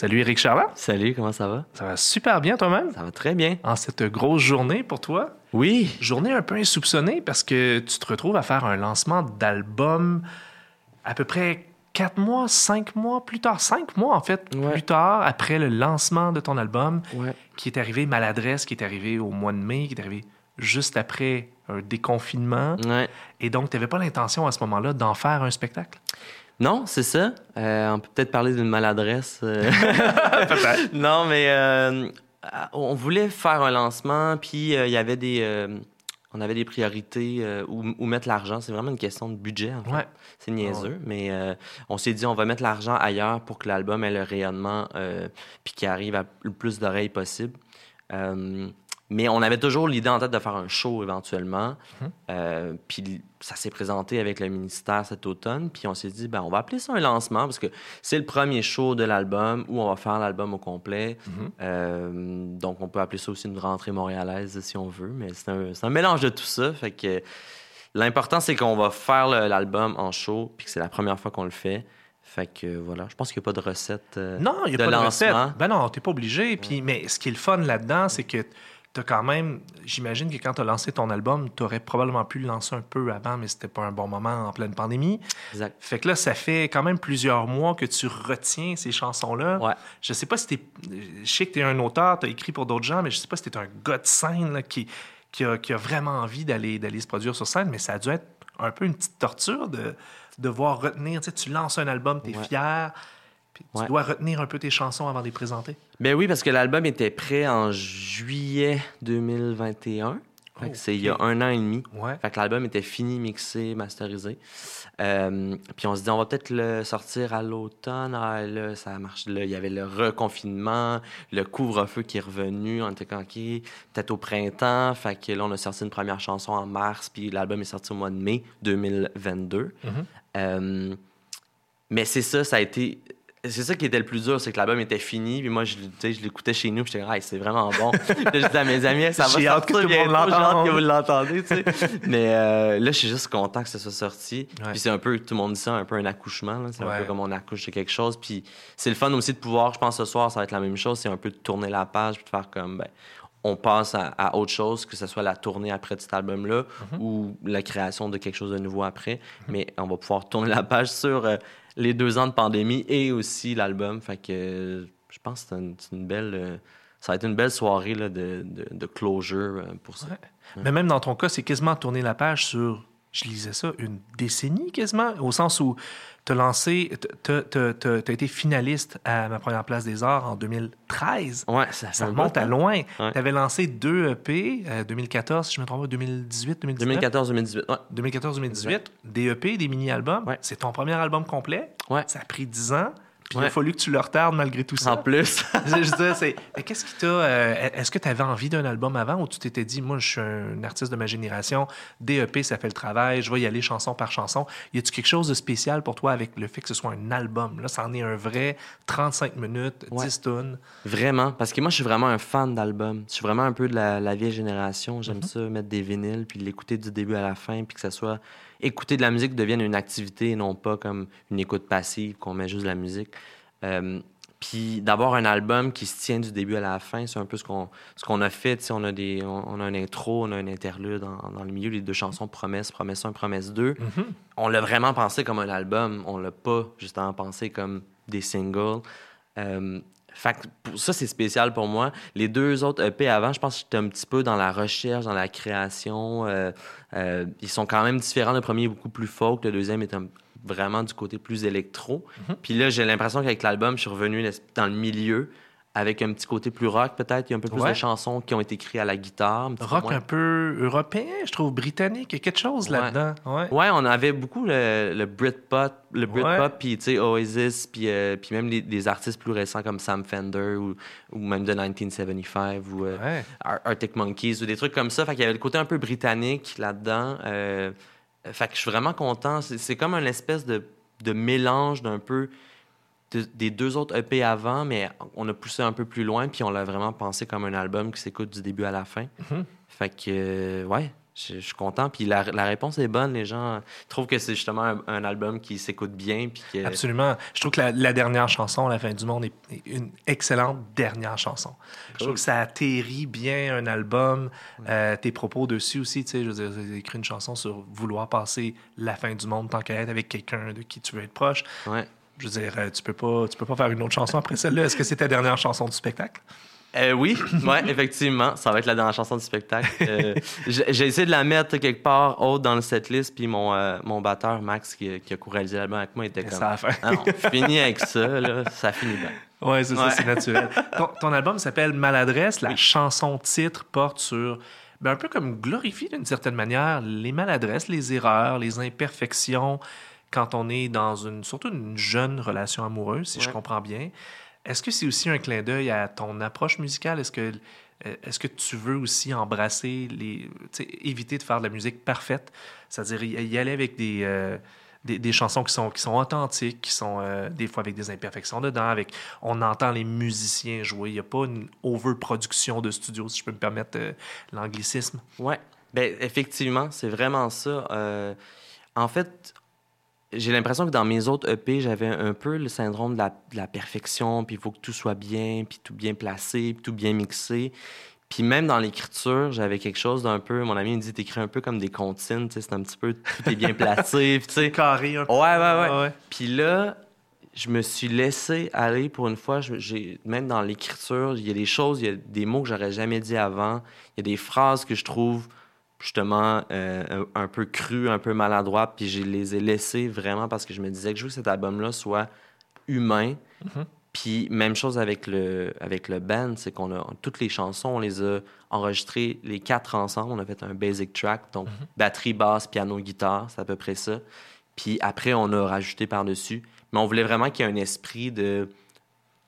Salut Eric Charland. Salut, comment ça va? Ça va super bien toi-même? Ça va très bien. En cette grosse journée pour toi? Oui. Journée un peu insoupçonnée parce que tu te retrouves à faire un lancement d'album à peu près quatre mois, cinq mois plus tard, cinq mois en fait, Ouais. plus tard, après le lancement de ton album, Ouais. qui est arrivé maladresse, qui est arrivé au mois de mai, qui est arrivé juste après un déconfinement. Ouais. Et donc, tu n'avais pas l'intention à ce moment-là d'en faire un spectacle? Non, c'est ça. Euh, on peut peut-être parler d'une maladresse. euh. Non, mais euh, on voulait faire un lancement, puis il y avait des. on avait des priorités euh, où, où mettre l'argent. C'est vraiment une question de budget, en fait. Ouais. C'est niaiseux, mais euh, on s'est dit on va mettre l'argent ailleurs pour que l'album ait le rayonnement euh, puis qu'il arrive à le plus d'oreilles possible. Mais on avait toujours l'idée en tête de faire un show éventuellement. Mhm. Euh, puis ça s'est présenté avec le ministère cet automne. Puis on s'est dit, ben, on va appeler ça un lancement parce que c'est le premier show de l'album où on va faire l'album au complet. Mhm. Euh, donc on peut appeler ça aussi une rentrée montréalaise si on veut. Mais c'est un, mélange de tout ça. Fait que l'important, c'est qu'on va faire l'album en show puis que c'est la première fois qu'on le fait. Fait que voilà, je pense qu'il n'y a pas de recette. euh, Non, il n'y a de pas de recette. lancement. Ben non, tu n'es pas obligé. Puis, mais ce qui est le fun là-dedans, c'est que tu as quand même. J'imagine que quand tu as lancé ton album, tu aurais probablement pu le lancer un peu avant, mais c'était pas un bon moment en pleine pandémie. Exact. Fait que là, ça fait quand même plusieurs mois que tu retiens ces chansons-là. Ouais. Je sais pas si t'es. Je sais que tu es un auteur, tu as écrit pour d'autres gens, mais je sais pas si tu es un gars de scène là, qui, qui, a, qui a vraiment envie d'aller d'aller se produire sur scène, mais ça a dû être un peu une petite torture de devoir retenir. Tu sais, tu lances un album, tu es Ouais. fier, puis tu dois retenir un peu tes chansons avant de les présenter? Ben oui, parce que l'album était prêt en juillet 2021. Fait que Oh, c'est il y a un an et demi. Ouais. Fait que l'album était fini, mixé, masterisé. Euh, puis on se dit, on va peut-être le sortir à l'automne. Ah, là, ça marche. Là, il y avait le reconfinement, le couvre-feu qui est revenu. On était OK, peut-être au printemps. Fait que là, on a sorti une première chanson en mars, puis l'album est sorti au mois de mai 2022. Mhm. Euh, mais c'est ça, ça a été. C'est ça qui était le plus dur, c'est que l'album était fini, puis moi, je, je l'écoutais chez nous, puis j'étais Hey, c'est vraiment bon. Je disais à mes amis, ça va sortir tout le monde j'ai hâte que vous l'entendez, tu sais. Mais euh, là, je suis juste content que ça soit sorti. Ouais. Puis c'est un peu, tout le monde dit ça, un peu un accouchement. C'est un peu comme on accouche de quelque chose. Puis c'est le fun aussi de pouvoir, je pense, ce soir, ça va être la même chose, c'est un peu de tourner la page, puis de faire comme, ben, on passe à, à autre chose, que ce soit la tournée après de cet album-là Mhm. ou la création de quelque chose de nouveau après. Mais on va pouvoir tourner la page sur euh, les deux ans de pandémie et aussi l'album. Fait que euh, je pense que c'est une, belle. euh, ça va être une belle soirée là, de, de, de closure pour ça. Ouais. Mais même dans ton cas, c'est quasiment tourner la page sur, je lisais ça, une décennie quasiment, au sens où tu as été finaliste à ma première place des arts en 2013. Ouais, ça, Ça remonte à longtemps. loin. Ouais. Tu avais lancé deux EP, euh, 2014, si je me trompe pas, 2018, 2019. 2014-2018. Ouais. 2014-2018, des EP, des mini-albums. Ouais. C'est ton premier album complet. Ouais. Ça a pris 10 ans. Puis il a fallu que tu le retardes malgré tout ça. En plus. je c'est. Qu'est-ce qui t'a. euh, Est-ce que tu avais envie d'un album avant ou tu t'étais dit, moi, je suis un artiste de ma génération, DEP, ça fait le travail, je vais y aller chanson par chanson. Y a-tu quelque chose de spécial pour toi avec le fait que ce soit un album? Là, ça en est un vrai 35 minutes, Ouais. 10 tunes. Vraiment, parce que moi, je suis vraiment un fan d'albums. Je suis vraiment un peu de la, la vieille génération. J'aime ça, mettre des vinyles, puis l'écouter du début à la fin, puis que ça soit... Écouter de la musique devienne une activité et non pas comme une écoute passive, qu'on met juste de la musique. Euh, puis d'avoir un album qui se tient du début à la fin, c'est un peu ce qu'on ce qu'on a fait. Tu sais, On a, des, on, on a un intro, on a un interlude dans, dans le milieu, les deux chansons Promesse, Promesse 1, Promesse 2 Mhm. on l'a vraiment pensé comme un album. On l'a pas justement pensé comme des singles. Euh, fait que ça, c'est spécial pour moi. Les deux autres EP avant, je pense que j'étais un petit peu dans la recherche, dans la création. Euh, euh, ils sont quand même différents. Le premier est beaucoup plus folk, le deuxième est un- vraiment du côté plus électro. Puis là, j'ai l'impression qu'avec l'album, je suis revenu dans le milieu avec un petit côté plus rock peut-être. Il y a un peu plus Ouais. de chansons qui ont été écrites à la guitare. un Rock moins- un peu européen, je trouve, britannique. Il y a quelque chose Ouais. là-dedans. Ouais. Ouais, on avait beaucoup le, le Britpop, le. Britpop, puis tu sais Oasis, puis euh, même les, des artistes plus récents comme Sam Fender ou, ou même de 1975 ou euh, Arctic Monkeys ou des trucs comme ça. Fait qu'il y avait le côté un peu britannique là-dedans. Euh, fait que je suis vraiment content. C'est c'est comme une espèce de, de mélange d'un peu de- des deux autres EP avant, mais on a poussé un peu plus loin, puis on l'a vraiment pensé comme un album qui s'écoute du début à la fin. Mhm. Fait que, euh, ouais, je, je suis content. Puis la, la réponse est bonne. Les gens trouvent que c'est justement un, un album qui s'écoute bien. Puis que... Absolument. Je trouve que la, la dernière chanson, La fin du monde, est, une excellente dernière chanson. Je trouve que ça atterrit bien un album. Euh, tes propos dessus aussi, tu sais, je veux dire, j'ai écrit une chanson sur vouloir passer la fin du monde tant qu'à être avec quelqu'un de qui tu veux être proche. Ouais. Je veux dire, tu peux pas, tu peux pas faire une autre chanson après celle-là. Est-ce que c'est ta dernière chanson du spectacle? Euh, oui, ouais, effectivement. Ça va être la dernière chanson du spectacle. Euh, j'ai essayé de la mettre quelque part autre dans le setlist, puis mon, euh, mon batteur, Max, qui, qui a co-réalisé l'album avec moi, était comme... ça a fait. Ah non, fini avec ça, là, ça finit bien. Ouais, c'est ça, Ouais. c'est naturel. Ton, ton album s'appelle Maladresse. La chanson titre porte sur, ben, un peu comme glorifie d'une certaine manière les maladresses, les erreurs, les imperfections quand on est dans une, surtout une jeune relation amoureuse, si je comprends bien. Est-ce que c'est aussi un clin d'œil à ton approche musicale? Est-ce que, euh, est-ce que tu veux aussi embrasser les, éviter de faire de la musique parfaite, c'est-à-dire y, aller avec des, euh, des, des chansons qui sont, qui sont authentiques, qui sont euh, des fois avec des imperfections dedans, avec on entend les musiciens jouer. Il n'y a pas une overproduction de studio, si je peux me permettre euh, l'anglicisme. Ouais, ben effectivement, c'est vraiment ça. Euh, en fait, j'ai l'impression que dans mes autres EP, j'avais un peu le syndrome de la, de la perfection, puis il faut que tout soit bien, puis tout bien placé, puis tout bien mixé. Puis même dans l'écriture, j'avais quelque chose d'un peu... Mon ami me dit, t'écris un peu comme des comptines, tu sais, c'est un petit peu... Tout est bien placé, puis tu sais... Carré un peu. Ouais, ouais, ouais. ouais. Puis là, je me suis laissé aller pour une fois. J'ai- même dans l'écriture, il y a des choses, il y a des mots que j'aurais jamais dit avant. Il y a des phrases que je trouve justement euh, un, un peu crues, un peu maladroites. Puis je les ai laissées vraiment parce que je me disais que je veux que cet album-là soit humain. Mhm. Puis même chose avec le, avec le band, c'est qu'on a toutes les chansons, on les a enregistrées les quatre ensemble. On a fait un basic track, donc batterie, basse, piano, guitare, c'est à peu près ça. Puis après, on a rajouté par-dessus. Mais on voulait vraiment qu'il y ait un esprit de.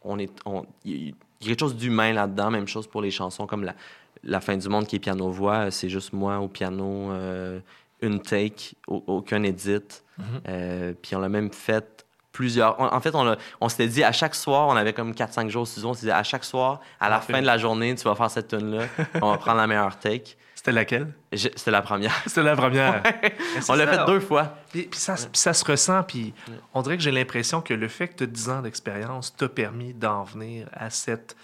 On est, on, il y a quelque chose d'humain là-dedans. Même chose pour les chansons comme la, la fin du monde qui est piano-voix. C'est juste moi au piano, euh, une take, au- aucun edit. Mhm. Euh, puis on l'a même fait plusieurs. En en fait, on, on s'était dit à chaque soir, on avait comme 4-5 jours au studio, on s'est dit à chaque soir, à la Parfait. fin de la journée, tu vas faire cette tune-là, on va prendre la meilleure take. C'était laquelle? C'était la première. C'était la première. On l'a fait deux fois. Puis, puis ça, puis ça se ressent, puis on dirait que j'ai l'impression que le fait que tu as 10 ans d'expérience t'a permis d'en venir à cette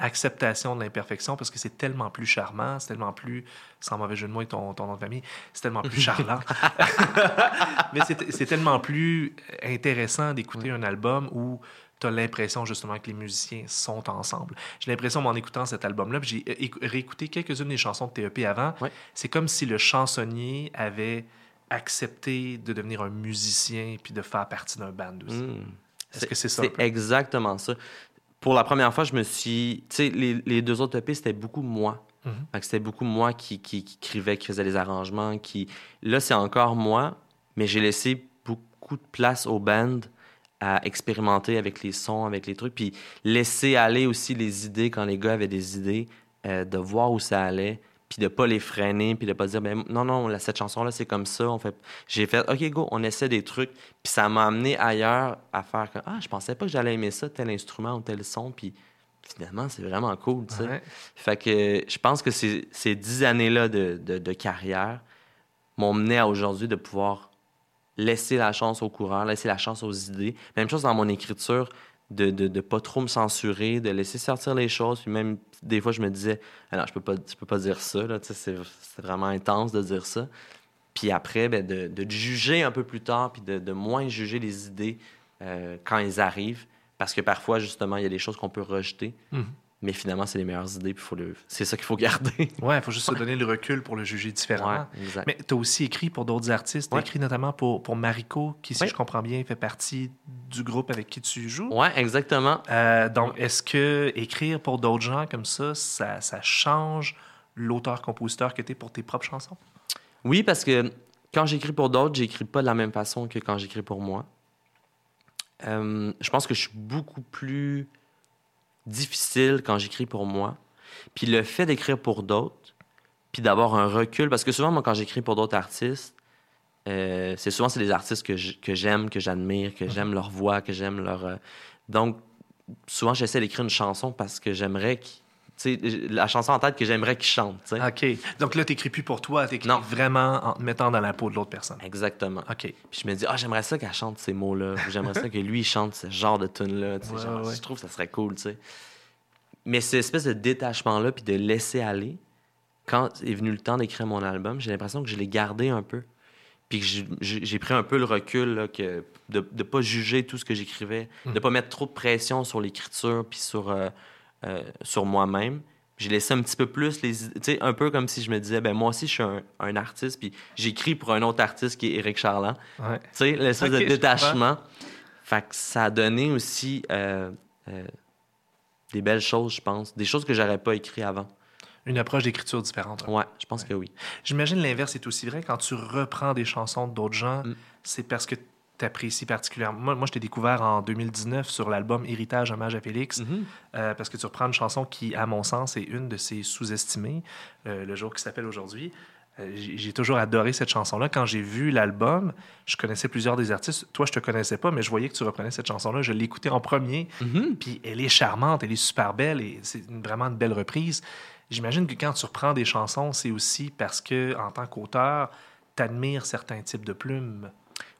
acceptation de l'imperfection parce que c'est tellement plus charmant, c'est tellement plus, sans mauvais jeu de mots avec ton, ton nom de famille, c'est tellement plus charlant. Mais c'est tellement plus intéressant d'écouter un album où tu as l'impression justement que les musiciens sont ensemble. J'ai l'impression, en écoutant cet album-là, j'ai écou- réécouté quelques-unes des chansons de TEP avant, Ouais. c'est comme si le chansonnier avait accepté de devenir un musicien puis de faire partie d'un band aussi. Mm. Est-ce que c'est ça? C'est exactement ça. Pour la première fois, je me suis. Tu sais, les, les deux autres EP, c'était beaucoup moi. Mhm. C'était beaucoup moi qui, qui, qui écrivait, qui faisait les arrangements. Qui... Là, c'est encore moi, mais j'ai laissé beaucoup de place au band à expérimenter avec les sons, avec les trucs, puis laisser aller aussi les idées quand les gars avaient des idées, euh, de voir où ça allait, puis de pas les freiner, puis de pas dire ben non non, cette chanson là c'est comme ça, on fait j'ai fait OK go, on essaie des trucs, puis ça m'a amené ailleurs à faire que ah, je pensais pas que j'allais aimer ça tel instrument ou tel son, puis finalement c'est vraiment cool, tu sais. Ouais. Fait que je pense que ces, ces dix années-là de, de- de carrière m'ont mené à aujourd'hui de pouvoir laisser la chance au coureur, laisser la chance aux idées. Même chose dans mon écriture, de de, de pas trop me censurer, de laisser sortir les choses. Puis même, des fois, je me disais, ah non, je peux pas, peux pas dire ça, c'est vraiment intense de dire ça. Puis après, ben, de, de juger un peu plus tard, puis de, moins juger les idées euh, quand elles arrivent. Parce que parfois, justement, il y a des choses qu'on peut rejeter. Mhm. Mais finalement, c'est les meilleures idées, puis le... c'est ça qu'il faut garder. Ouais, il faut juste se donner le recul pour le juger différemment. Ouais, exact. Mais tu as aussi écrit pour d'autres artistes. Tu as Ouais. écrit notamment pour, pour Mariko, qui, si je comprends bien, fait partie du groupe avec qui tu joues. Ouais, exactement. Euh, donc, est-ce que écrire pour d'autres gens comme ça, ça, ça change l'auteur-compositeur que tu es pour tes propres chansons? Oui, parce que quand j'écris pour d'autres, j'écris pas de la même façon que quand j'écris pour moi. Euh, je pense que je suis beaucoup plus difficile quand j'écris pour moi. Puis le fait d'écrire pour d'autres, puis d'avoir un recul, parce que souvent, moi, quand j'écris pour d'autres artistes, euh, c'est souvent c'est des artistes que j'aime, que j'admire, que j'aime leur voix, que j'aime leur. euh, Donc, souvent, j'essaie d'écrire une chanson parce que j'aimerais la chanson en tête que j'aimerais qu'il chante. tu sais. OK. Donc là, t'écris plus pour toi, t'écris Non. vraiment en te mettant dans la peau de l'autre personne. Exactement. OK. Puis je me dis, ah, j'aimerais ça qu'elle chante ces mots-là. J'aimerais ça que lui, il chante ce genre de tune-là. Ouais, ouais. Je trouve que ça serait cool, tu sais. Mais cette espèce de détachement-là, puis de laisser aller, quand est venu le temps d'écrire mon album, j'ai l'impression que je l'ai gardé un peu. Puis que j'ai- pris un peu le recul là, que de ne pas juger tout ce que j'écrivais, de ne pas mettre trop de pression sur l'écriture puis sur, euh, euh, sur moi-même. J'ai laissé un petit peu plus les sais, un peu comme si je me disais, ben moi aussi, je suis un, un artiste, puis j'écris pour un autre artiste qui est Éric Charland. Ouais. Tu sais, l'espèce de détachement. Fait que ça a donné aussi euh, euh, des belles choses, je pense. Des choses que j'aurais pas écrites avant. Une approche d'écriture différente. Ouais, je pense que oui. J'imagine l'inverse est aussi vrai. Quand tu reprends des chansons d'autres gens, Mm. c'est parce que apprécies particulièrement. Moi, moi je t'ai découvert en 2019 sur l'album Héritage, hommage à Félix, Mhm. euh, parce que tu reprends une chanson qui, à mon sens, est une de ses sous-estimées, euh, Le jour qui s'appelle aujourd'hui. Euh, j'ai toujours adoré cette chanson-là. Quand j'ai vu l'album, je connaissais plusieurs des artistes. Toi, je te connaissais pas, mais je voyais que tu reprenais cette chanson-là. Je l'écoutais en premier. Mhm. Puis elle est charmante, elle est super belle et c'est vraiment une belle reprise. J'imagine que quand tu reprends des chansons, c'est aussi parce que, en tant qu'auteur, tu admires certains types de plumes.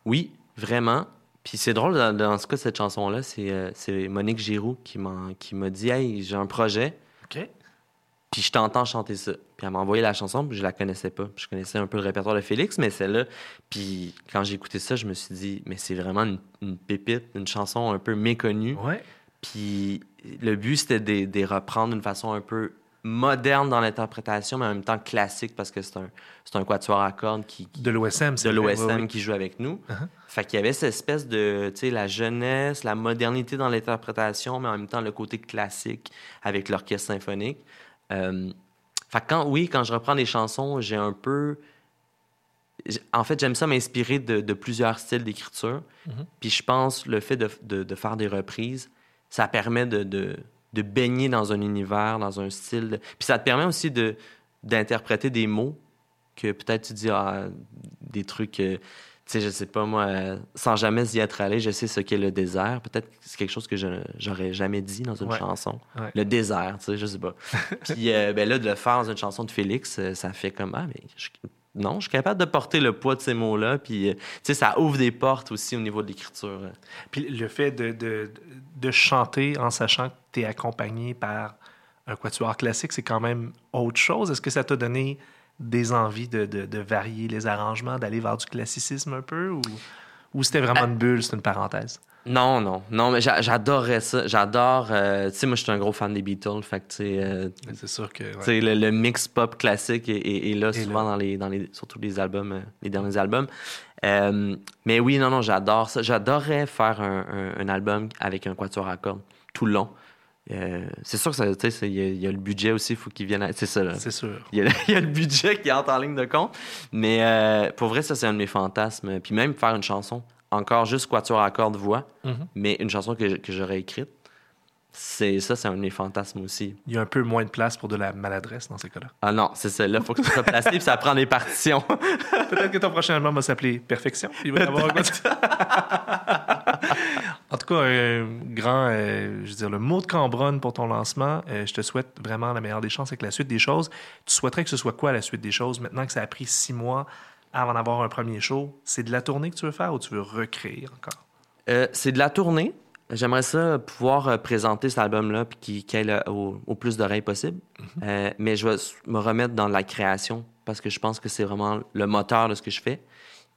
Oui, vraiment. Puis c'est drôle, dans, dans ce cas, cette chanson-là, c'est euh, Monique Giroux qui m'a qui m'a dit Hey, j'ai un projet, OK? puis je t'entends chanter ça. Puis elle m'a envoyé la chanson, puis je la connaissais pas. Je connaissais un peu le répertoire de Félix, mais celle-là. Puis quand j'ai écouté ça, je me suis dit Mais c'est vraiment une, une pépite, une chanson un peu méconnue. Ouais. Puis le but, c'était de, de les reprendre d'une façon un peu moderne dans l'interprétation, mais en même temps classique parce que c'est un, un quatuor à cordes qui, qui- De l'OSM, c'est de l'OSM qui joue avec nous. Uh-huh. Fait qu'il y avait cette espèce de, tu sais, la jeunesse, la modernité dans l'interprétation, mais en même temps le côté classique avec l'orchestre symphonique. Euh, fait quand, oui, quand je reprends des chansons, j'ai un peu... En fait, j'aime ça m'inspirer de, de plusieurs styles d'écriture. Mhm. Puis je pense le fait de, de- de faire des reprises, ça permet de, de, de baigner dans un univers, dans un style. Puis ça te permet aussi de d'interpréter des mots que peut-être tu dis ah, des trucs, euh, sais, je sais pas moi, euh, sans jamais y être allé, je sais ce qu'est le désert. Peut-être que c'est quelque chose que je j'aurais jamais dit dans une Ouais. chanson. Ouais. Le désert, tu sais, je sais pas. Puis euh, ben là, de le faire dans une chanson de Félix, euh, ça fait comme ah mais je- non, je suis capable de porter le poids de ces mots-là. Puis tu sais, ça ouvre des portes aussi au niveau de l'écriture. Puis le fait de, de, de chanter en sachant que tu es accompagné par un quatuor classique, c'est quand même autre chose. Est-ce que ça t'a donné des envies de, de, de varier les arrangements, d'aller vers du classicisme un peu? Ou, ou c'était vraiment une bulle, c'est une parenthèse? Non, non, non, mais j'a- j'adorais ça. J'adore. euh, tu sais, moi, je suis un gros fan des Beatles. Fait que, tu sais, euh, C'est sûr que... ouais. Le, le mix pop classique est, est- est là Et souvent là. dans les, dans les surtout les albums, euh, les derniers albums. Mais oui, non, non, j'adore ça. J'adorerais faire un, un- un album avec un quatuor à cordes tout le long. Euh, c'est sûr que ça, il y, a- il y a le budget aussi, il faut qu'il vienne. à- C'est ça, là. C'est sûr. Il y, a, il y a le budget qui entre en ligne de compte. Mais euh, pour vrai, ça, c'est un de mes fantasmes. Puis même faire une chanson, encore juste quatuor à cordes voix, Mhm. mais une chanson que, que j'aurais écrite, c'est ça, c'est un de mes fantasmes aussi. Il y a un peu moins de place pour de la maladresse dans ces cas-là. Ah non, c'est ça. Là, il faut que tu sois placé, puis ça prend des partitions. Peut-être que ton prochain album va s'appeler Perfection. Il va y avoir. En tout cas, un grand, euh, je veux dire, le mot de Cambronne pour ton lancement. Euh, je te souhaite vraiment la meilleure des chances avec la suite des choses. Tu souhaiterais que ce soit quoi la suite des choses maintenant que ça a pris six mois avant d'avoir un premier show? C'est de la tournée que tu veux faire ou tu veux recréer encore? Euh, c'est de la tournée. J'aimerais ça pouvoir euh, présenter cet album-là puis qu'il qu'il ait le- au, au plus d'oreilles possible. Euh, mais je vais me remettre dans la création parce que je pense que c'est vraiment le moteur de ce que je fais.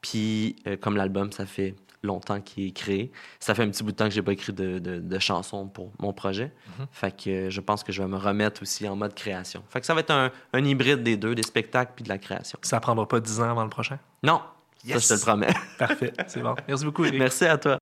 Puis, euh, comme l'album, ça fait longtemps qu'il est créé. Ça fait un petit bout de temps que j'ai pas écrit de, de- de chansons pour mon projet. Fait que euh, je pense que je vais me remettre aussi en mode création. Fait que ça va être un, un hybride des deux, des spectacles puis de la création. Ça prendra pas dix ans avant le prochain? Non, Yes. ça je te le promets. Parfait, c'est bon. Merci beaucoup, Eric. Merci à toi.